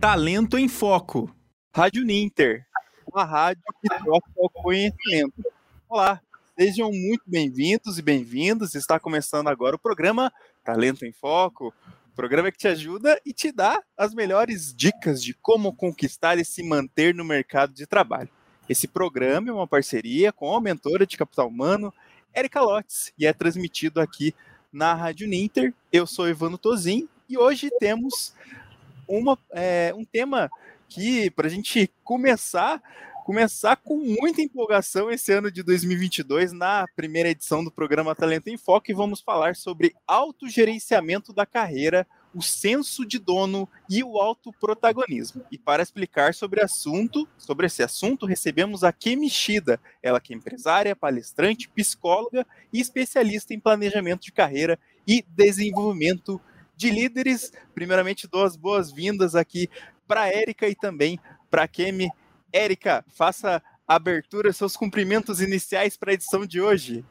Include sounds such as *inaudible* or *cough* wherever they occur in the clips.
Talento em Foco. Rádio Ninter, uma rádio que troca o conhecimento. Olá, sejam muito bem-vindos e bem-vindas. Está começando agora o programa Talento em Foco, programa que te ajuda e te dá as melhores dicas de como conquistar e se manter no mercado de trabalho. Esse programa é uma parceria com a mentora de capital humano, Erika Lotz, e é transmitido aqui na Rádio Ninter. Eu sou Ivano Tozin e hoje temos uma, é, um tema que, para a gente começar, começar com muita empolgação esse ano de 2022, na primeira edição do programa Talento em Foco, e vamos falar sobre autogerenciamento da carreira, o senso de dono e o autoprotagonismo. E para explicar sobre assunto, sobre esse assunto, recebemos a Kemi Shida, ela que é empresária, palestrante, psicóloga e especialista em planejamento de carreira e desenvolvimento de líderes. Primeiramente, dou as boas-vindas aqui para a Érica e também para a Kemi. Érica, faça a abertura, seus cumprimentos iniciais para a edição de hoje.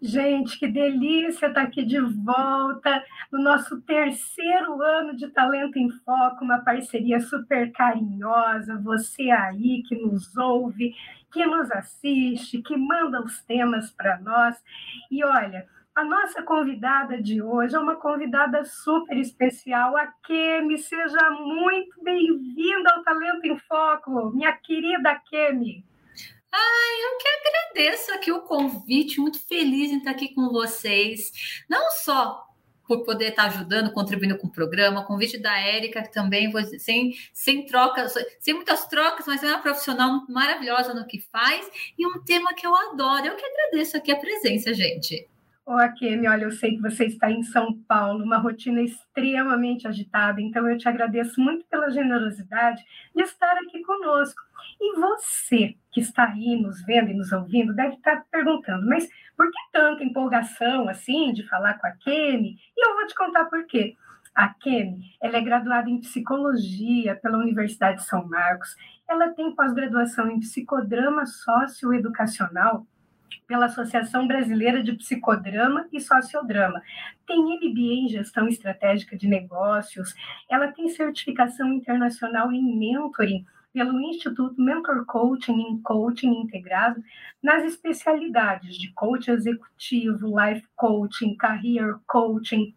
Gente, que delícia estar aqui de volta no nosso terceiro ano de Talento em Foco, uma parceria super carinhosa. Você aí que nos ouve, que nos assiste, que manda os temas para nós. E olha, a nossa convidada de hoje é uma convidada super especial, a Kemi. Seja muito bem-vinda ao Talento em Foco, minha querida Kemi. Ai, eu que agradeço aqui o convite, muito feliz em estar aqui com vocês. Não só por poder estar ajudando, contribuindo com o programa, convite da Érica, que também, sem, sem trocas, sem muitas trocas, mas é uma profissional maravilhosa no que faz, e um tema que eu adoro. Eu que agradeço aqui a presença, gente. Ô, Akemi, olha, eu sei que você está em São Paulo, uma rotina extremamente agitada, então eu te agradeço muito pela generosidade de estar aqui conosco. E você que está aí nos vendo e nos ouvindo deve estar perguntando, mas por que tanta empolgação assim de falar com a Kemi? E eu vou te contar por quê. A Kemi, ela é graduada em psicologia pela Universidade de São Marcos. Ela tem pós-graduação em psicodrama socioeducacional pela Associação Brasileira de Psicodrama e Sociodrama. Tem MBA em Gestão Estratégica de Negócios, ela tem certificação internacional em mentoring pelo Instituto Mentor Coaching em Coaching Integrado nas especialidades de coach executivo, life coaching, career coaching.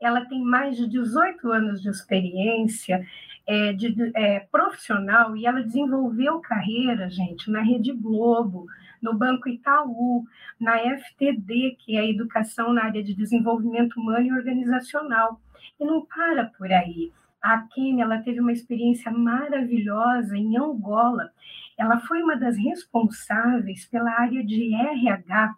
Ela tem mais de 18 anos de experiência é, de, é, profissional e ela desenvolveu carreira, gente, na Rede Globo, no Banco Itaú, na FTD, que é a Educação na área de Desenvolvimento Humano e Organizacional. E não para por aí. A Kim, ela teve uma experiência maravilhosa em Angola. Ela foi uma das responsáveis pela área de RH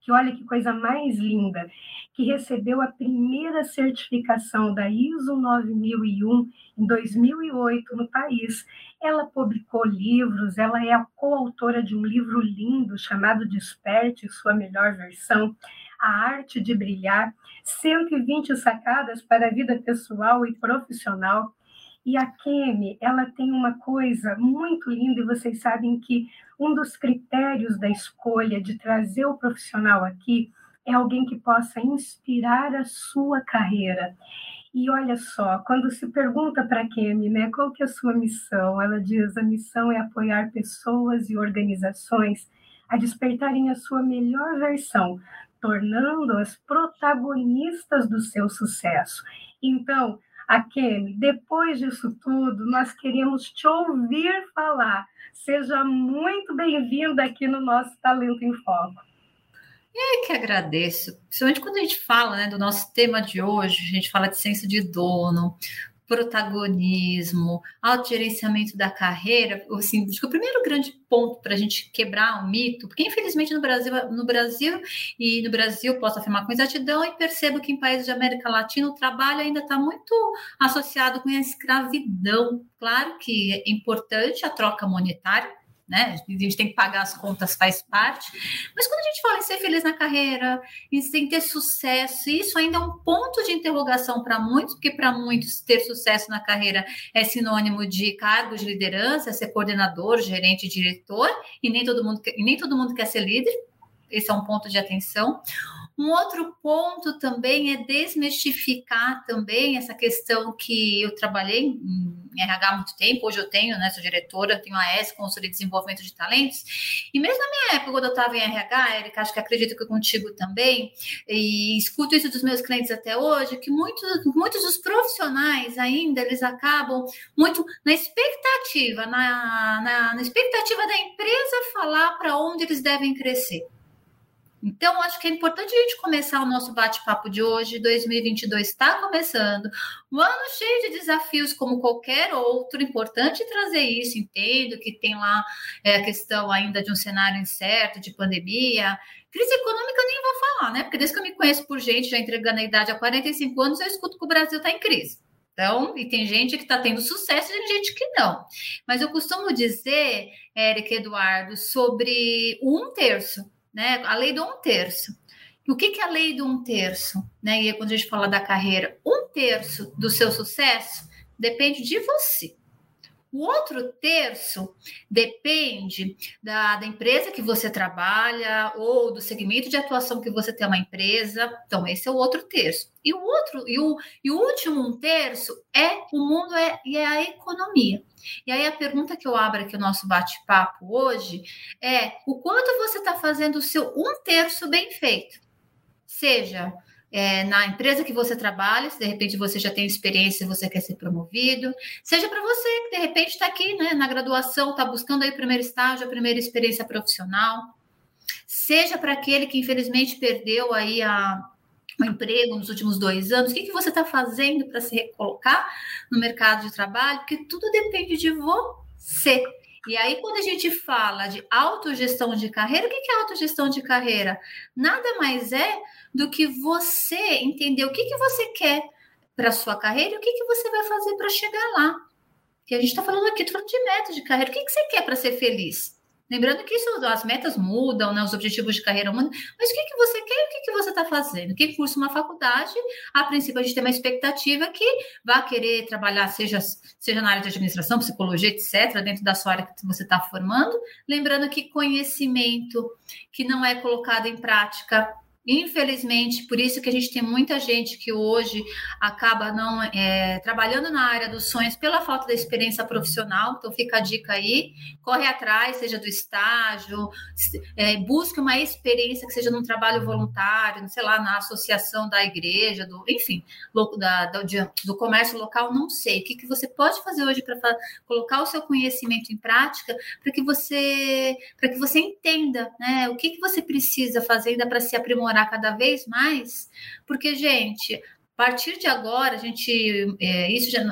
que olha que coisa mais linda, que recebeu a primeira certificação da ISO 9001 em 2008 no país. Ela publicou livros, ela é a coautora de um livro lindo chamado Desperte Sua Melhor Versão, A Arte de Brilhar, 120 sacadas para a vida pessoal e profissional. E a Kemi, ela tem uma coisa muito linda, e vocês sabem que um dos critérios da escolha de trazer o profissional aqui é alguém que possa inspirar a sua carreira. E olha só, quando se pergunta para a Kemi, né, qual que é a sua missão? Ela diz: a missão é apoiar pessoas e organizações a despertarem a sua melhor versão, tornando-as protagonistas do seu sucesso. Então, Akemi, depois disso tudo, nós queremos te ouvir falar. Seja muito bem-vinda aqui no nosso Talento em Foco. É que agradeço, principalmente quando a gente fala né, do nosso tema de hoje, a gente fala de senso de dono, protagonismo, autogerenciamento da carreira, assim, acho que o primeiro grande ponto para a gente quebrar um mito, porque infelizmente no Brasil, no Brasil e no Brasil posso afirmar com exatidão e percebo que em países de América Latina o trabalho ainda está muito associado com a escravidão. Claro que é importante a troca monetária, né? A gente tem que pagar as contas, faz parte. Mas quando a gente fala em ser feliz na carreira, em ter sucesso, isso ainda é um ponto de interrogação para muitos, porque para muitos ter sucesso na carreira é sinônimo de cargo de liderança, ser coordenador, gerente, diretor, e nem todo mundo, e nem todo mundo quer ser líder. Esse é um ponto de atenção. Um outro ponto também é desmistificar também essa questão que eu trabalhei em RH há muito tempo, hoje eu tenho, né, sou diretora, tenho a S, consultoria de desenvolvimento de talentos, e mesmo na minha época, quando eu estava em RH, Erika, acho que acredito que contigo também, e escuto isso dos meus clientes até hoje, que muitos, muitos dos profissionais ainda, eles acabam muito na expectativa, na, na, na expectativa da empresa falar para onde eles devem crescer. Então, acho que é importante a gente começar o nosso bate-papo de hoje. 2022 está começando, um ano cheio de desafios, como qualquer outro. Importante trazer isso. Entendo que tem lá é, a questão ainda de um cenário incerto, de pandemia. Crise econômica, nem vou falar, né? Porque desde que eu me conheço por gente, já entregando a idade há 45 anos, eu escuto que o Brasil está em crise. Então, e tem gente que está tendo sucesso e tem gente que não. Mas eu costumo dizer, Érica Eduardo, sobre um terço né? A lei do um terço. o que, que é a lei do um terço? Né? E quando a gente fala da carreira, um terço do seu sucesso depende de você. O outro terço depende da, da, empresa que você trabalha ou do segmento de atuação que você tem uma empresa. Então, esse é o outro terço. E o outro, e o, e o último um terço é o mundo é, e é a economia. E aí a pergunta que eu abro aqui no nosso bate-papo hoje é o quanto você está fazendo o seu um terço bem feito. Seja é, na empresa que você trabalha, se de repente você já tem experiência e você quer ser promovido, seja para você que de repente está aqui né, na graduação, está buscando aí o primeiro estágio, a primeira experiência profissional, seja para aquele que infelizmente perdeu aí a, o emprego nos últimos dois anos, o que, que você está fazendo para se recolocar no mercado de trabalho, porque tudo depende de você. E aí, quando a gente fala de autogestão de carreira, o que é autogestão de carreira? Nada mais é do que você entender o que, que você quer para a sua carreira e o que, que você vai fazer para chegar lá. Que a gente está falando aqui, falando de metas de carreira. O que, que você quer para ser feliz? Lembrando que isso, as metas mudam, né? os objetivos de carreira mudam, mas o que, que você quer você está fazendo? Quem cursa uma faculdade, a princípio a gente tem uma expectativa que vá querer trabalhar, seja, seja na área de administração, psicologia, etc., dentro da sua área que você está formando. Lembrando que conhecimento que não é colocado em prática Infelizmente, por isso que a gente tem muita gente que hoje acaba não é, trabalhando na área dos sonhos pela falta da experiência profissional. Então, fica a dica aí: corre atrás, seja do estágio, é, busque uma experiência que seja num trabalho voluntário, sei lá, na associação da igreja, do, enfim, da, do, comércio local. Não sei. O que, que você pode fazer hoje para colocar o seu conhecimento em prática para que você para que você entenda né, o que, que você precisa fazer ainda para se aprimorar aprimorar cada vez mais, porque, gente, a partir de agora, a gente, é, isso já,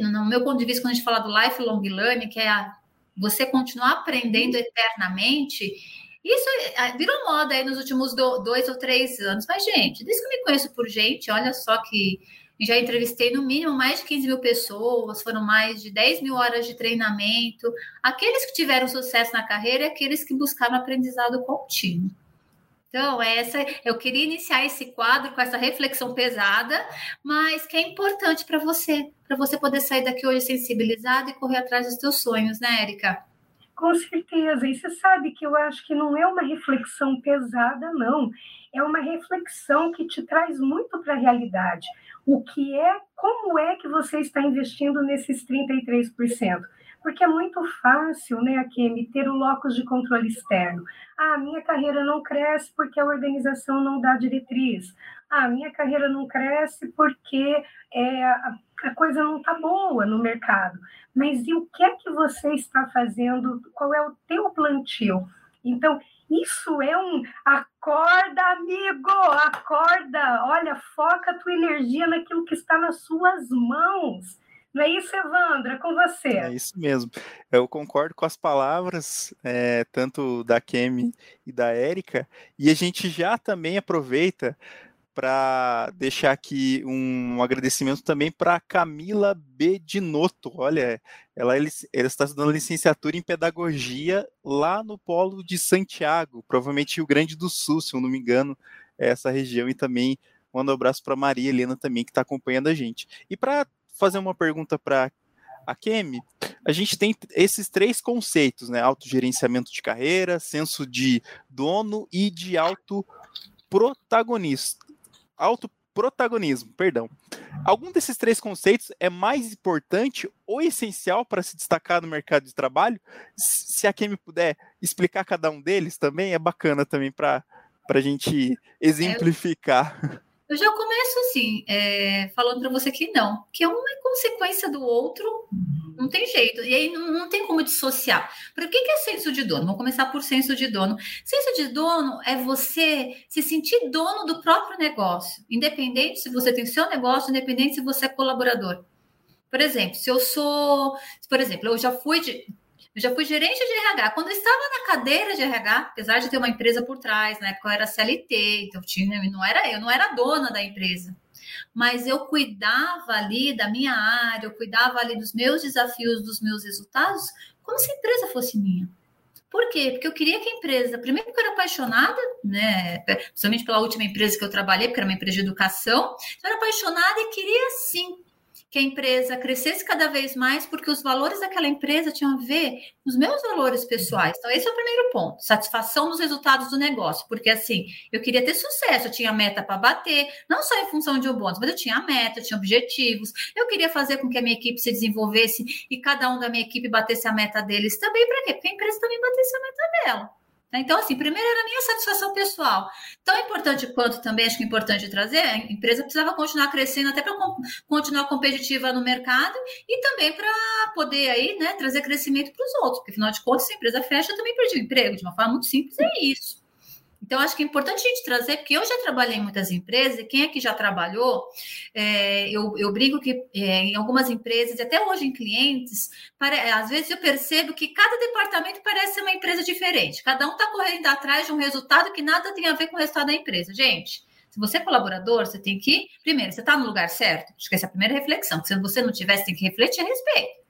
no meu ponto de vista, quando a gente fala do lifelong learning, que é a, você continuar aprendendo eternamente, isso é, virou moda aí nos últimos do, dois ou três anos. Mas, gente, desde que eu me conheço por gente, olha só que já entrevistei no mínimo mais de 15 mil pessoas, foram mais de 10 mil horas de treinamento. Aqueles que tiveram sucesso na carreira e aqueles que buscaram aprendizado contínuo. Então, essa eu queria iniciar esse quadro com essa reflexão pesada, mas que é importante para você, para você poder sair daqui hoje sensibilizado e correr atrás dos seus sonhos, né, Érica? Com certeza. E você sabe que eu acho que não é uma reflexão pesada, não. É uma reflexão que te traz muito para a realidade. O que é, como é que você está investindo nesses 33%? Porque é muito fácil, né, Akemi, ter o locus de controle externo. Ah, minha carreira não cresce porque a organização não dá diretriz. Ah, minha carreira não cresce porque é, a, coisa não está boa no mercado. Mas e o que é que você está fazendo? Qual é o teu plantio? Então, isso é um acorda, amigo, acorda. Olha, foca a tua energia naquilo que está nas suas mãos. Não é isso, Evandra? Com você. É isso mesmo. Eu concordo com as palavras, é, tanto da Kemi e da Érica, e a gente já também aproveita para deixar aqui um, agradecimento também para Camila Bedinotto. Olha, ela, ela está estudando licenciatura em pedagogia lá no Polo de Santiago, provavelmente Rio Grande do Sul, se eu não me engano, é essa região, e também manda um abraço para Maria Helena também, que está acompanhando a gente. E para fazer uma pergunta para a Kemi. A gente tem esses três conceitos, né? Autogerenciamento de carreira, senso de dono e de auto protagonista. Auto protagonismo, perdão. Algum desses três conceitos é mais importante ou essencial para se destacar no mercado de trabalho? Se a me puder explicar cada um deles também, é bacana também para a gente exemplificar. *laughs* Eu já começo assim, é, falando para você que não, que é uma consequência do outro, não tem jeito, e aí não, não tem como dissociar. Para o que, que é senso de dono? Vamos começar por senso de dono. Senso de dono é você se sentir dono do próprio negócio, independente se você tem seu negócio, independente se você é colaborador. Por exemplo, se eu sou, por exemplo, eu já fui de, eu já fui gerente de RH. Quando eu estava na cadeira de RH, apesar de ter uma empresa por trás, na época eu era CLT, então tinha, não era eu, não era dona da empresa. Mas eu cuidava ali da minha área, eu cuidava ali dos meus desafios, dos meus resultados, como se a empresa fosse minha. Por quê? Porque eu queria que a empresa, primeiro porque eu era apaixonada, né, principalmente pela última empresa que eu trabalhei, porque era uma empresa de educação, eu era apaixonada e queria sim que a empresa crescesse cada vez mais, porque os valores daquela empresa tinham a ver com os meus valores pessoais. Então, esse é o primeiro ponto: satisfação dos resultados do negócio. Porque, assim, eu queria ter sucesso, eu tinha meta para bater, não só em função de um bônus, mas eu tinha meta, eu tinha objetivos. Eu queria fazer com que a minha equipe se desenvolvesse e cada um da minha equipe batesse a meta deles também. Para quê? Porque a empresa também batesse a meta dela. Né? Então, assim, primeiro era a minha satisfação pessoal. Tão importante quanto também acho que é importante trazer, a empresa precisava continuar crescendo até para continuar competitiva no mercado e também para poder aí, né, trazer crescimento para os outros, porque afinal de contas, se a empresa fecha, também perdi o emprego. De uma forma muito simples, é isso. Então, acho que é importante a gente trazer, porque eu já trabalhei em muitas empresas, e quem aqui já trabalhou, é, eu, eu brinco que é, em algumas empresas, e até hoje em clientes, para, às vezes eu percebo que cada departamento parece ser uma empresa diferente. Cada um está correndo atrás de um resultado que nada tem a ver com o resultado da empresa. Gente, se você é colaborador, você tem que. Primeiro, você está no lugar certo? Acho que essa é a primeira reflexão. Se você não você tem que refletir a respeito.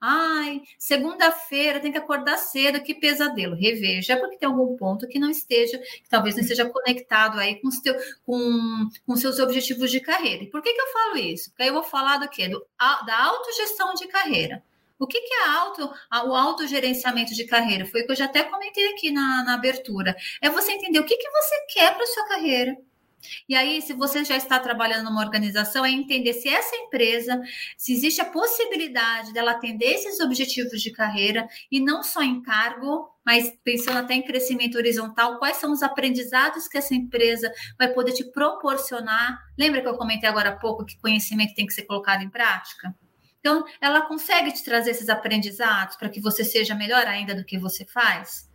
Ai, segunda-feira tem que acordar cedo, que pesadelo. Reveja, porque tem algum ponto que não esteja, que talvez não esteja conectado aí com, os teu, com, com seus objetivos de carreira. E por que, que eu falo isso? Porque aí eu vou falar do quê? Do, da autogestão de carreira. O que, que é auto, o autogerenciamento de carreira? Foi o que eu já até comentei aqui na, na abertura. É você entender o que, que você quer para sua carreira e aí, se você já está trabalhando numa organização, é entender se essa empresa, se existe a possibilidade dela atender esses objetivos de carreira e não só em cargo, mas pensando até em crescimento horizontal, quais são os aprendizados que essa empresa vai poder te proporcionar. Lembra que eu comentei agora há pouco que conhecimento tem que ser colocado em prática? Então, ela consegue te trazer esses aprendizados para que você seja melhor ainda do que você faz?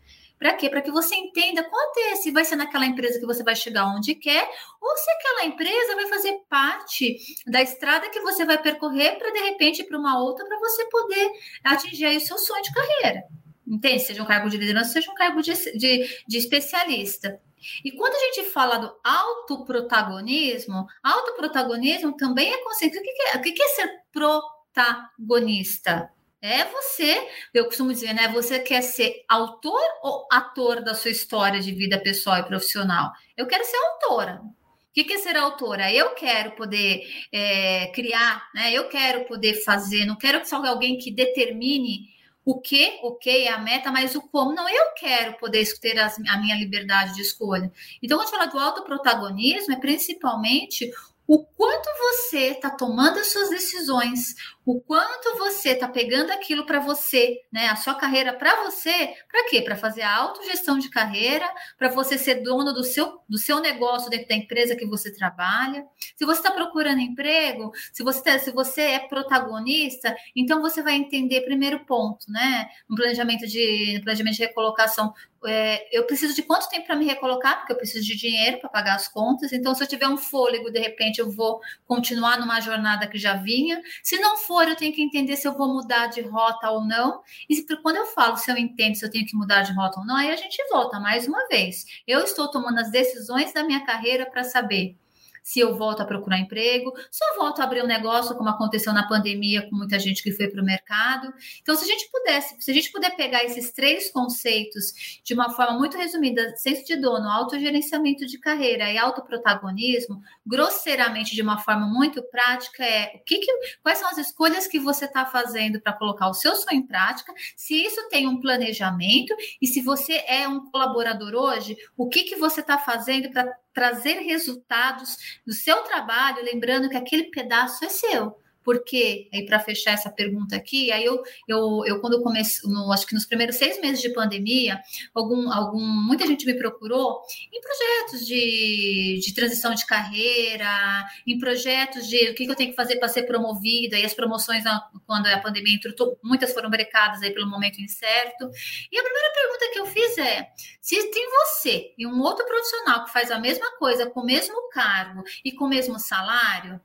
Para quê? Para que você entenda quanto é, se vai ser naquela empresa que você vai chegar onde quer, ou se aquela empresa vai fazer parte da estrada que você vai percorrer para, de repente, para uma outra, para você poder atingir aí o seu sonho de carreira. Entende? Seja um cargo de liderança, seja um cargo de, de, de especialista. E quando a gente fala do autoprotagonismo, autoprotagonismo também é consciente. O que é, o que é ser protagonista? É você, eu costumo dizer, né? Você quer ser autor ou ator da sua história de vida pessoal e profissional? Eu quero ser autora. O que é ser autora? Eu quero poder é, criar, né? Eu quero poder fazer, não quero que seja alguém que determine o que, ok, é a meta, mas o como. Não, eu quero poder ter as, a minha liberdade de escolha. Então, quando a gente fala do autoprotagonismo, é principalmente o quanto você está tomando as suas decisões, o quanto você está pegando aquilo para você, né? A sua carreira para você, para quê? Para fazer a autogestão de carreira, para você ser dono do seu, do seu negócio dentro da empresa que você trabalha. Se você está procurando emprego, se você, tá, se você é protagonista, então você vai entender primeiro ponto, né? No planejamento de, no planejamento de recolocação, é, eu preciso de quanto tempo para me recolocar, porque eu preciso de dinheiro para pagar as contas. Então, se eu tiver um fôlego, de repente eu vou continuar numa jornada que já vinha. Se não for, eu tenho que entender se eu vou mudar de rota ou não. E se, quando eu falo se eu entendo se eu tenho que mudar de rota ou não, aí a gente volta mais uma vez. Eu estou tomando as decisões da minha carreira para saber se eu volto a procurar emprego, se eu volto a abrir um negócio, como aconteceu na pandemia com muita gente que foi para o mercado. Então, se a gente pudesse, se a gente puder pegar esses três conceitos de uma forma muito resumida, senso de dono, autogerenciamento de carreira e autoprotagonismo, grosseiramente de uma forma muito prática, é o que, que quais são as escolhas que você está fazendo para colocar o seu sonho em prática, se isso tem um planejamento e se você é um colaborador hoje, o que, que você está fazendo para trazer resultados do seu trabalho, lembrando que aquele pedaço é seu. Porque, aí para fechar essa pergunta aqui, aí eu, eu, eu quando eu comecei, no, acho que nos primeiros seis meses de pandemia, algum, algum, muita gente me procurou em projetos de, de transição de carreira, em projetos de o que, que eu tenho que fazer para ser promovida, e as promoções, quando a pandemia entrou, muitas foram brecadas aí pelo momento incerto. E a primeira pergunta que eu fiz é: se tem você e um outro profissional que faz a mesma coisa, com o mesmo cargo e com o mesmo salário,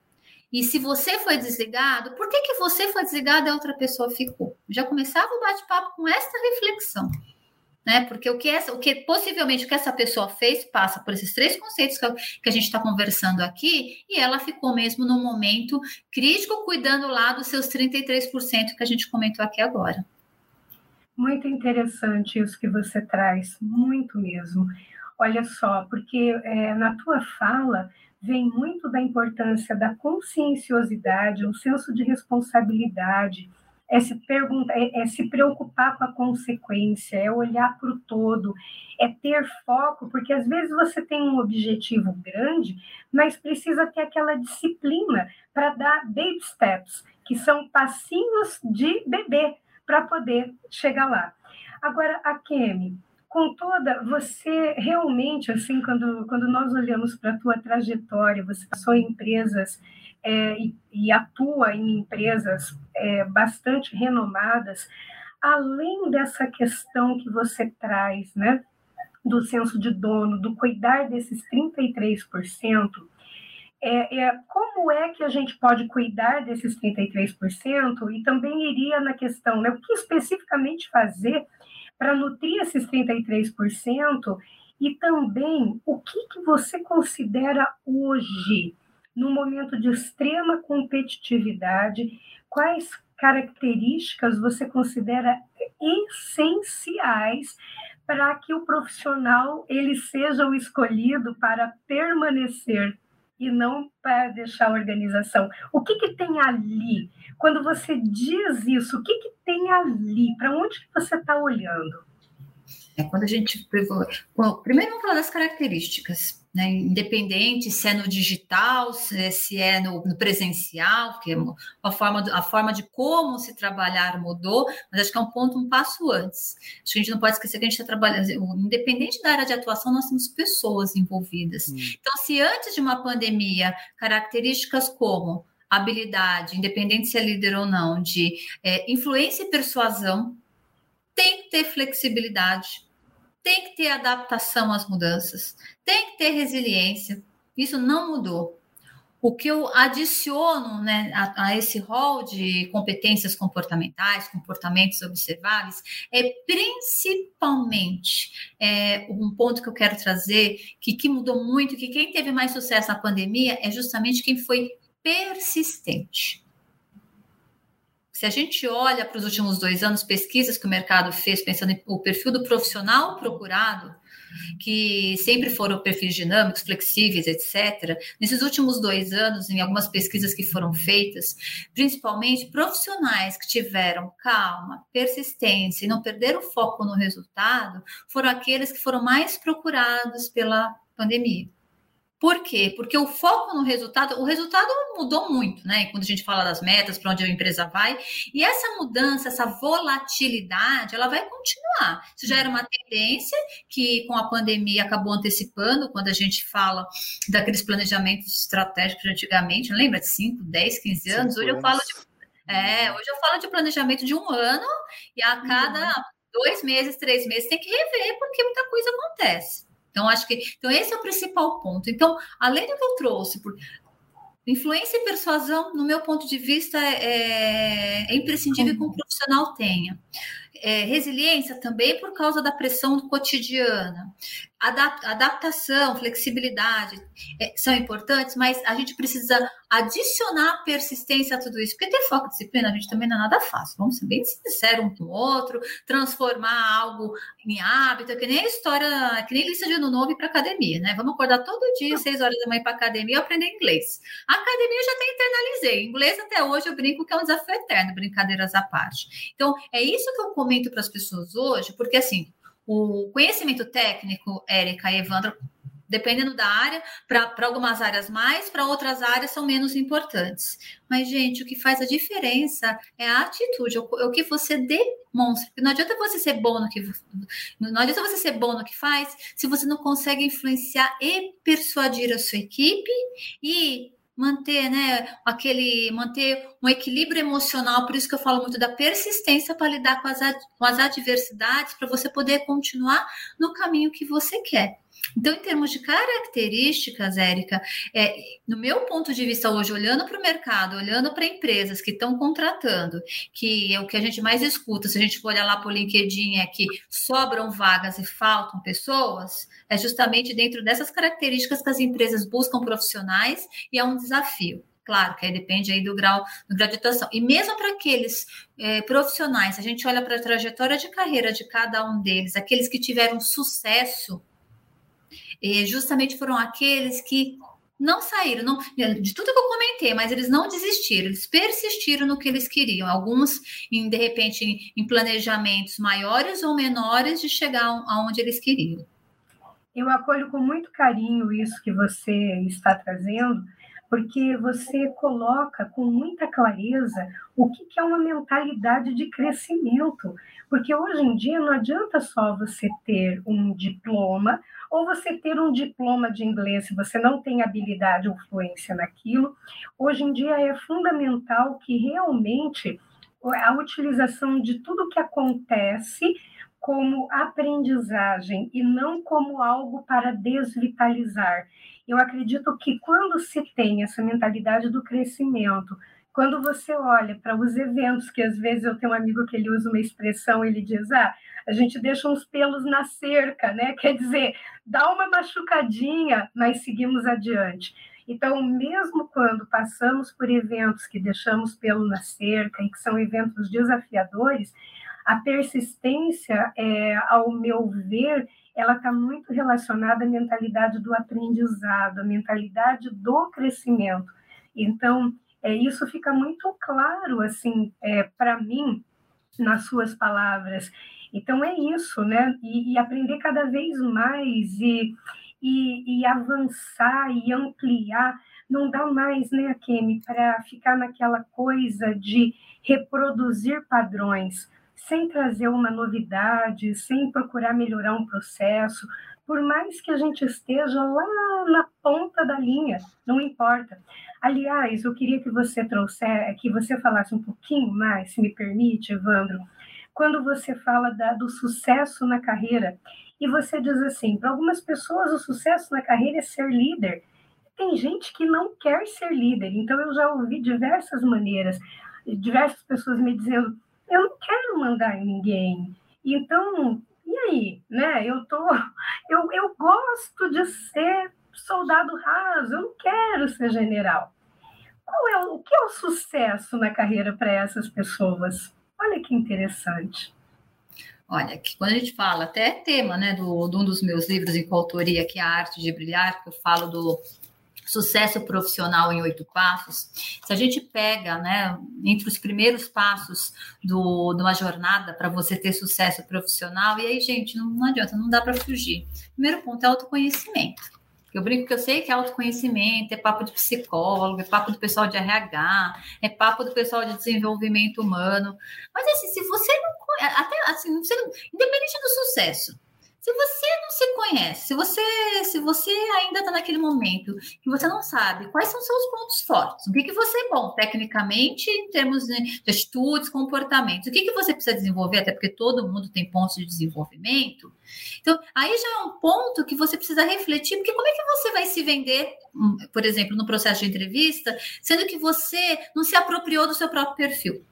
e se você foi desligado, por que, que você foi desligado e a outra pessoa ficou? Já começava o bate-papo com essa reflexão. Né? Porque o que, essa, o que possivelmente o que essa pessoa fez passa por esses três conceitos que, que a gente está conversando aqui, e ela ficou mesmo no momento crítico, cuidando lá dos seus 33% que a gente comentou aqui agora. Muito interessante isso que você traz, muito mesmo. Olha só, porque é, na tua fala vem muito da importância da conscienciosidade, um senso de responsabilidade, é se, perguntar, é, é se preocupar com a consequência, é olhar para o todo, é ter foco, porque às vezes você tem um objetivo grande, mas precisa ter aquela disciplina para dar baby steps, que são passinhos de bebê para poder chegar lá. Agora, a Kemi, com toda, você realmente, assim, quando, quando nós olhamos para a tua trajetória, você passou em empresas é, e, e, atua em empresas é, bastante renomadas, além dessa questão que você traz, né, do senso de dono, do cuidar desses 33%, é, é, como é que a gente pode cuidar desses 33% e também iria na questão, né, o que especificamente fazer para nutrir esses 33% e também o que, que você considera hoje, no momento de extrema competitividade, quais características você considera essenciais para que o profissional ele seja o escolhido para permanecer e não para deixar a organização. O que, que tem ali? Quando você diz isso, o que, que tem ali? Para onde você está olhando? É quando a gente. Primeiro vamos falar das características, né? Independente se é no digital, se é no, no presencial, porque a forma, a forma de como se trabalhar mudou, mas acho que é um ponto, um passo antes. Acho que a gente não pode esquecer que a gente está trabalhando, independente da área de atuação, nós temos pessoas envolvidas. Hum. Então, se antes de uma pandemia, características como habilidade, independente se é líder ou não, de é, influência e persuasão, tem que ter flexibilidade, tem que ter adaptação às mudanças, tem que ter resiliência. Isso não mudou. O que eu adiciono né, a, a esse rol de competências comportamentais, comportamentos observáveis, é principalmente é, um ponto que eu quero trazer, que, que mudou muito, que quem teve mais sucesso na pandemia é justamente quem foi persistente. Se a gente olha para os últimos dois anos, pesquisas que o mercado fez, pensando em o perfil do profissional procurado, que sempre foram perfis dinâmicos, flexíveis, etc. Nesses últimos dois anos, em algumas pesquisas que foram feitas, principalmente profissionais que tiveram calma, persistência e não perderam foco no resultado, foram aqueles que foram mais procurados pela pandemia. Por quê? Porque o foco no resultado, o resultado mudou muito, né? Quando a gente fala das metas, para onde a empresa vai, e essa mudança, essa volatilidade, ela vai continuar. Isso já era uma tendência que com a pandemia acabou antecipando, quando a gente fala daqueles planejamentos estratégicos de antigamente, lembra de 5, 10, 15 anos? Hoje eu falo de é, hoje eu falo de planejamento de um ano e a cada uhum. dois meses, três meses tem que rever, porque muita coisa acontece. Então, acho que então esse é o principal ponto. Então, além do que eu trouxe, por, influência e persuasão, no meu ponto de vista, é, é imprescindível que um profissional tenha. É, resiliência também por causa da pressão cotidiana adaptação, flexibilidade é, são importantes, mas a gente precisa adicionar persistência a tudo isso, porque ter foco e disciplina a gente também não é nada fácil. Vamos ser bem sinceros um com o outro, transformar algo em hábito, que nem a história, que nem lista de ano novo para academia, né? Vamos acordar todo dia, seis horas da manhã para academia e aprender inglês. A academia eu já até internalizei. Inglês até hoje eu brinco que é um desafio eterno, brincadeiras à parte. Então, é isso que eu comento para as pessoas hoje, porque assim, o conhecimento técnico, Érica e Evandro, dependendo da área, para algumas áreas mais, para outras áreas são menos importantes. Mas, gente, o que faz a diferença é a atitude, é o que você demonstra. Não adianta você ser bom no que não adianta você ser bom no que faz se você não consegue influenciar e persuadir a sua equipe e manter, né, aquele, manter um equilíbrio emocional, por isso que eu falo muito da persistência para lidar com as, com as adversidades, para você poder continuar no caminho que você quer. Então, em termos de características, Érica, é, no meu ponto de vista hoje, olhando para o mercado, olhando para empresas que estão contratando, que é o que a gente mais escuta, se a gente for olhar lá para o LinkedIn, é que sobram vagas e faltam pessoas, é justamente dentro dessas características que as empresas buscam profissionais e é um desafio. Claro, que aí depende aí do grau, do grau de atuação. E mesmo para aqueles é, profissionais, a gente olha para a trajetória de carreira de cada um deles, aqueles que tiveram sucesso e justamente foram aqueles que não saíram, não, de tudo que eu comentei, mas eles não desistiram, eles persistiram no que eles queriam. Alguns, em, de repente, em, em planejamentos maiores ou menores de chegar aonde eles queriam. Eu acolho com muito carinho isso que você está trazendo, porque você coloca com muita clareza o que é uma mentalidade de crescimento. Porque hoje em dia não adianta só você ter um diploma ou você ter um diploma de inglês, se você não tem habilidade ou fluência naquilo. Hoje em dia é fundamental que realmente a utilização de tudo que acontece como aprendizagem e não como algo para desvitalizar. Eu acredito que quando se tem essa mentalidade do crescimento, quando você olha para os eventos, que às vezes eu tenho um amigo que ele usa uma expressão, ele diz: ah, a gente deixa uns pelos na cerca, né? *laughs* Quer dizer, dá uma machucadinha, mas seguimos adiante. Então, mesmo quando passamos por eventos que deixamos pelo na cerca e que são eventos desafiadores, a persistência, é, ao meu ver, ela está muito relacionada à mentalidade do aprendizado, à mentalidade do crescimento. Então, é, isso fica muito claro, assim, é, para mim, nas suas palavras. Então, é isso, né? E, e aprender cada vez mais e, e, e, avançar e ampliar. Não dá mais, né, Kemi, para ficar naquela coisa de reproduzir padrões sem trazer uma novidade, sem procurar melhorar um processo, por mais que a gente esteja lá na ponta da linha, não importa. Aliás, eu queria que você trouxesse, que você falasse um pouquinho mais, se me permite, Evandro, quando você fala da, do sucesso na carreira, e você diz assim, para algumas pessoas o sucesso na carreira é ser líder. Tem gente que não quer ser líder, então eu já ouvi diversas maneiras, diversas pessoas me dizendo, eu não quero mandar em ninguém. Então, e aí, né? Eu tô, *laughs* eu, eu gosto de ser soldado raso, eu não quero ser general. Qual é o, que é o sucesso na carreira para essas pessoas? Olha que interessante. Olha, que quando a gente fala, até é tema, né, do, de um dos meus livros em coautoria, que é a Arte de Brilhar, que eu falo do sucesso profissional em oito passos, se a gente pega, né, entre os primeiros passos do, de uma jornada para você ter sucesso profissional, e aí, gente, não, não adianta, não dá para fugir. Primeiro ponto é autoconhecimento. Eu brinco que eu sei que é autoconhecimento, é papo de psicólogo, é papo do pessoal de RH, é papo do pessoal de desenvolvimento humano. Mas assim, se você não até assim, você não, independente do sucesso, se você não se conhece, se você, se você ainda está naquele momento que você não sabe quais são seus pontos fortes, o que, que você é bom tecnicamente em termos de atitudes, comportamentos, o que, que você precisa desenvolver, até porque todo mundo tem pontos de desenvolvimento. Então, aí já é um ponto que você precisa refletir, porque como é que você vai se vender, hum, por exemplo, no processo de entrevista, sendo que você não se apropriou do seu próprio perfil?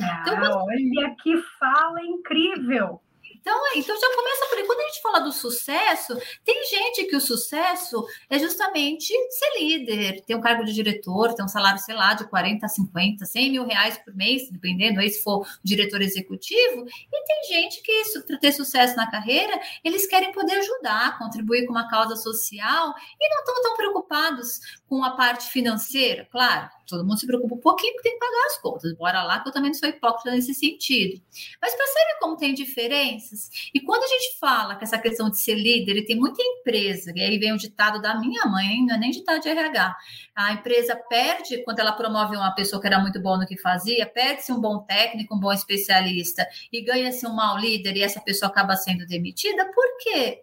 Ah, então, quando... olha que fala incrível! Então, é, então já começa por aí. Quando a gente fala do sucesso, tem gente que o sucesso é justamente ser líder, ter um cargo de diretor, ter um salário, sei lá, de 40, 50, 100 mil reais por mês, dependendo aí se for diretor executivo. E tem gente que, para ter sucesso na carreira, eles querem poder ajudar, contribuir com uma causa social e não estão tão preocupados com a parte financeira, claro todo mundo se preocupa um pouquinho porque tem que pagar as contas. Bora lá, que eu também não sou hipócrita nesse sentido. Mas percebe como tem diferenças? E quando a gente fala que essa questão de ser líder, e tem muita empresa, e aí vem o ditado da minha mãe, não é nem ditado de RH. A empresa perde, quando ela promove uma pessoa que era muito boa no que fazia, perde-se um bom técnico, um bom especialista, e ganha-se um mau líder, e essa pessoa acaba sendo demitida. Por quê?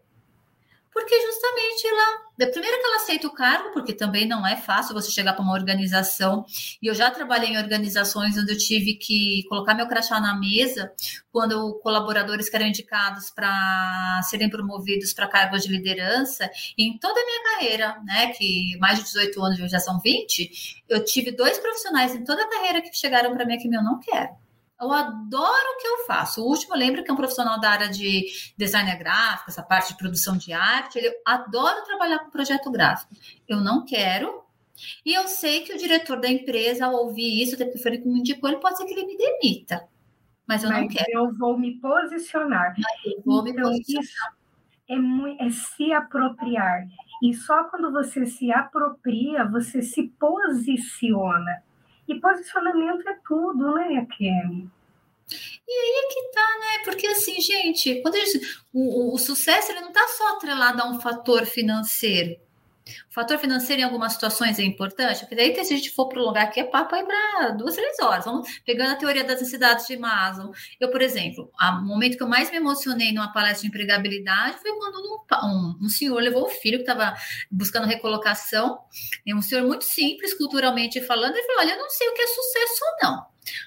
Porque justamente ela, primeiro que ela aceita o cargo, porque também não é fácil você chegar para uma organização, e eu já trabalhei em organizações onde eu tive que colocar meu crachá na mesa quando colaboradores que eram indicados para serem promovidos para cargos de liderança, e em toda a minha carreira, né, que mais de 18 anos, já são 20, eu tive dois profissionais em toda a carreira que chegaram para mim que eu não quero eu adoro o que eu faço. O último, lembro que é um profissional da área de design gráfico, essa parte de produção de arte. Ele adora trabalhar com projeto gráfico. Eu não quero. E eu sei que o diretor da empresa, ao ouvir isso, ele que me indicou, ele pode ser que ele me demita. Mas eu Mas não quero. Eu vou me posicionar. Eu vou me então, posicionar. Isso é, muito, é se apropriar. E só quando você se apropria, você se posiciona. E posicionamento é tudo, né, Kelly? E aí é que tá, né? Porque assim, gente, quando gente, o, o, sucesso ele não tá só atrelado a um fator financeiro. O fator financeiro em algumas situações é importante, porque daí se a gente for lugar que é papo aí para duas, três horas. Vamos pegando a teoria das necessidades de Maslow. Eu, por exemplo, o momento que eu mais me emocionei numa palestra de empregabilidade foi quando um, um, um senhor levou o filho que estava buscando recolocação, é um senhor muito simples, culturalmente falando, e falou: Olha, eu não sei o que é sucesso ou não,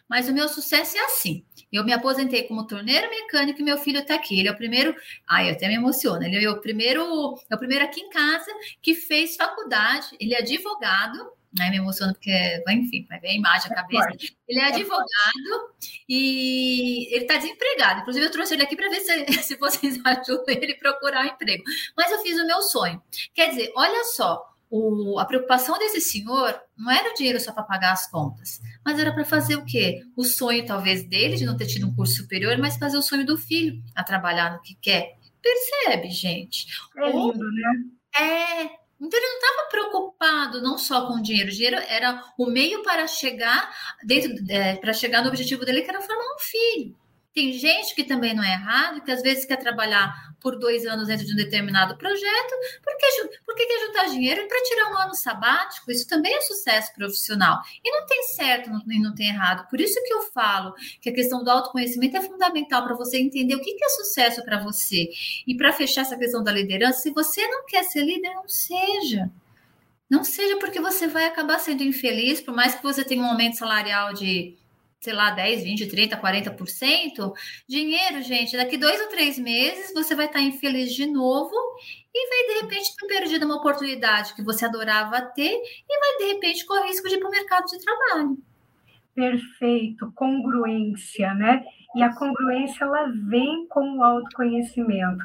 mas o meu sucesso é assim. Eu me aposentei como torneiro mecânico e meu filho está aqui. Ele é o primeiro. Ai, eu até me emociono. Ele é o primeiro, é o primeiro aqui em casa que fez faculdade. Ele é advogado. Ai, me emociono porque, enfim, vai ver a imagem, a cabeça. Ele é advogado e ele está desempregado. Inclusive, eu trouxe ele aqui para ver se, *laughs* se vocês *laughs* ajudam ele a procurar um emprego. Mas eu fiz o meu sonho. Quer dizer, olha só, o, a preocupação desse senhor não era o dinheiro só para pagar as contas, mas era para fazer o quê? O sonho, talvez, dele de não ter tido um curso superior, mas fazer o sonho do filho a trabalhar no que quer. Percebe, gente? É lindo, né? É. Então ele não estava preocupado não só com o dinheiro, o dinheiro era o meio para chegar dentro, é, para chegar no objetivo dele, que era formar um filho. Tem gente que também não é errado, que às vezes quer trabalhar por dois anos dentro de um determinado projeto, porque, porque quer juntar dinheiro para tirar um ano sabático, isso também é sucesso profissional. E não tem certo e não tem errado. Por isso que eu falo que a questão do autoconhecimento é fundamental para você entender o que, que é sucesso para você. E para fechar essa questão da liderança, se você não quer ser líder, não seja. Não seja porque você vai acabar sendo infeliz, por mais que você tenha um aumento salarial de sei lá, 10, 20, 30, 40%, dinheiro, gente, daqui dois ou três meses você vai estar infeliz de novo e vai, de repente, ter perdido uma oportunidade que você adorava ter e vai, de repente, correr risco de ir para o mercado de trabalho. Perfeito, congruência, né? E a congruência, ela vem com o autoconhecimento.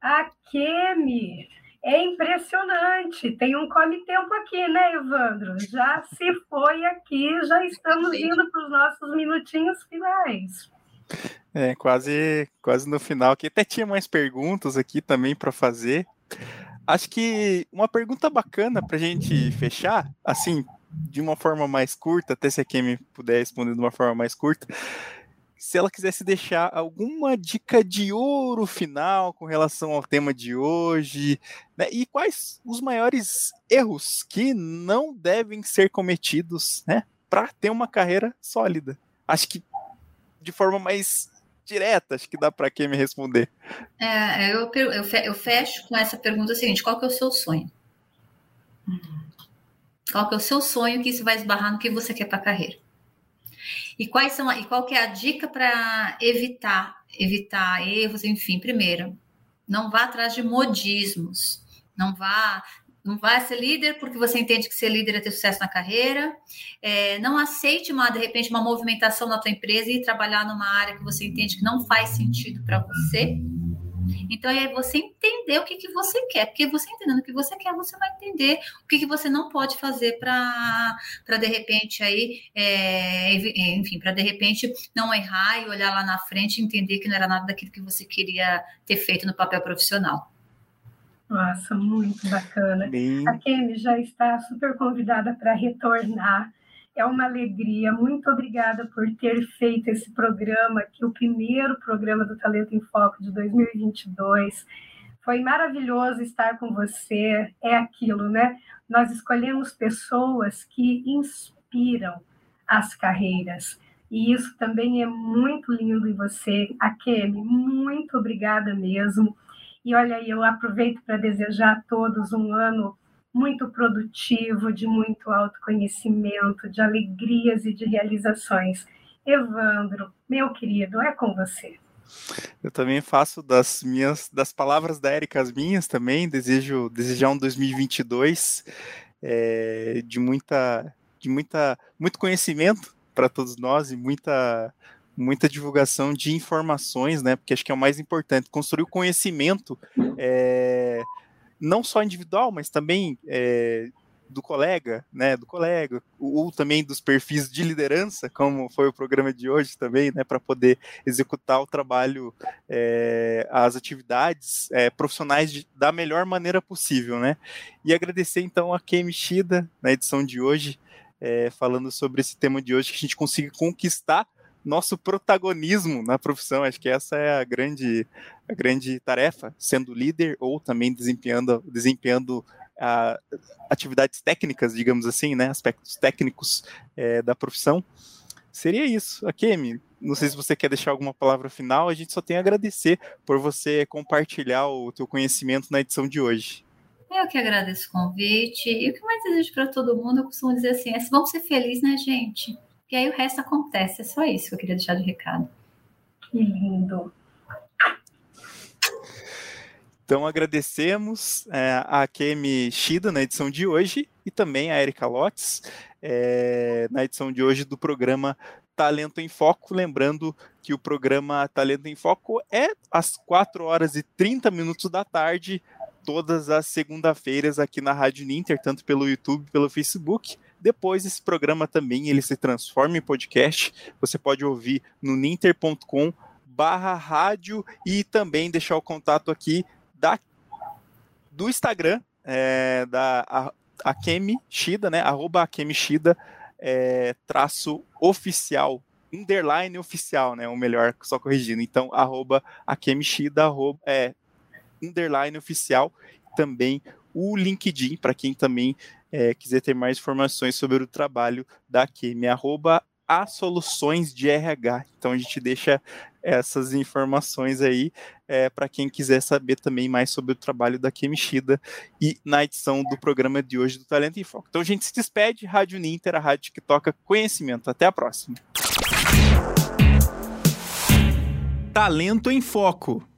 A Kemi, é impressionante. Tem um come-tempo aqui, né, Evandro? Já se foi aqui, já estamos indo para os nossos minutinhos finais. É, quase, quase no final aqui. Até tinha mais perguntas aqui também para fazer. Acho que uma pergunta bacana para a gente fechar, assim, de uma forma mais curta, até se a Kemi puder responder de uma forma mais curta, se ela quisesse deixar alguma dica de ouro final com relação ao tema de hoje, né? E quais os maiores erros que não devem ser cometidos, né? Para ter uma carreira sólida. Acho que de forma mais direta, acho que dá para quem me responder. É, eu, eu fecho com essa pergunta seguinte: qual que é o seu sonho? Qual que é o seu sonho que isso vai esbarrar no que você quer para a carreira? E quais são e qual que é a dica para evitar evitar erros, enfim, primeiro, não vá atrás de modismos. Não vá não vá ser líder porque você entende que ser líder é ter sucesso na carreira. É, não aceite uma, de repente, uma movimentação na tua empresa e trabalhar numa área que você entende que não faz sentido para você. Então é você entender o que, que você quer, porque você entendendo o que você quer, você vai entender o que, que você não pode fazer para de repente aí, é, enfim, para de repente não errar e olhar lá na frente e entender que não era nada daquilo que você queria ter feito no papel profissional. Nossa, muito bacana. Bem... A Kemi já está super convidada para retornar. É uma alegria. Muito obrigada por ter feito esse programa, que o primeiro programa do Talento em Foco de 2022. Foi maravilhoso estar com você. É aquilo, né? Nós escolhemos pessoas que inspiram as carreiras. E isso também é muito lindo em você, Akemi. Muito obrigada mesmo. E olha aí, eu aproveito para desejar a todos um ano muito produtivo, de muito autoconhecimento, de alegrias e de realizações. Evandro, meu querido, é com você. Eu também faço das minhas, das palavras da Érica as minhas também. Desejo desejar um 2022 é, de muita, de muita, muito conhecimento para todos nós e muita, muita divulgação de informações, né? Porque acho que é o mais importante. Construir o conhecimento, é, não só individual, mas também é, do colega, né, do colega, ou também dos perfis de liderança, como foi o programa de hoje também, né, para poder executar o trabalho, é, as atividades é, profissionais de, da melhor maneira possível, né. E agradecer então a Kemi Shida na edição de hoje, é, falando sobre esse tema de hoje, que a gente consiga conquistar nosso protagonismo na profissão. Acho que essa é a grande, a grande tarefa, sendo líder ou também desempenhando, desempenhando a, atividades técnicas, digamos assim, né, aspectos técnicos é, da profissão. Seria isso. Akemi, não sei se você quer deixar alguma palavra final, a gente só tem a agradecer por você compartilhar o teu conhecimento na edição de hoje. Eu que agradeço o convite. E o que mais desejo para todo mundo, eu costumo dizer assim, é vamos ser felizes, né, gente? E aí o resto acontece. É só isso que eu queria deixar de recado. Que lindo. Então agradecemos é, a Kemi Shida na edição de hoje e também a Erika Lotz é, na edição de hoje do programa Talento em Foco. Lembrando que o programa Talento em Foco é às 4 horas e 30 minutos da tarde, todas as segunda-feiras aqui na Rádio Ninter, tanto pelo YouTube pelo Facebook. Depois esse programa também ele se transforma em podcast. Você pode ouvir no ninter.com barra rádio e também deixar o contato aqui da, do Instagram é, da Akemi Shida, né? Arroba Akemi Shida, é, traço oficial, underline oficial, né? O melhor, só corrigindo. Então, arroba Akemi Shida, arroba, é, underline oficial. Também o LinkedIn, para quem também é, quiser ter mais informações sobre o trabalho da Akemi, arroba a soluções de RH. Então a gente deixa essas informações aí é, para quem quiser saber também mais sobre o trabalho da Kemishida e na edição do programa de hoje do Talento em Foco. Então a gente se despede, Rádio Ninter, a rádio que toca conhecimento. Até a próxima. Talento em Foco.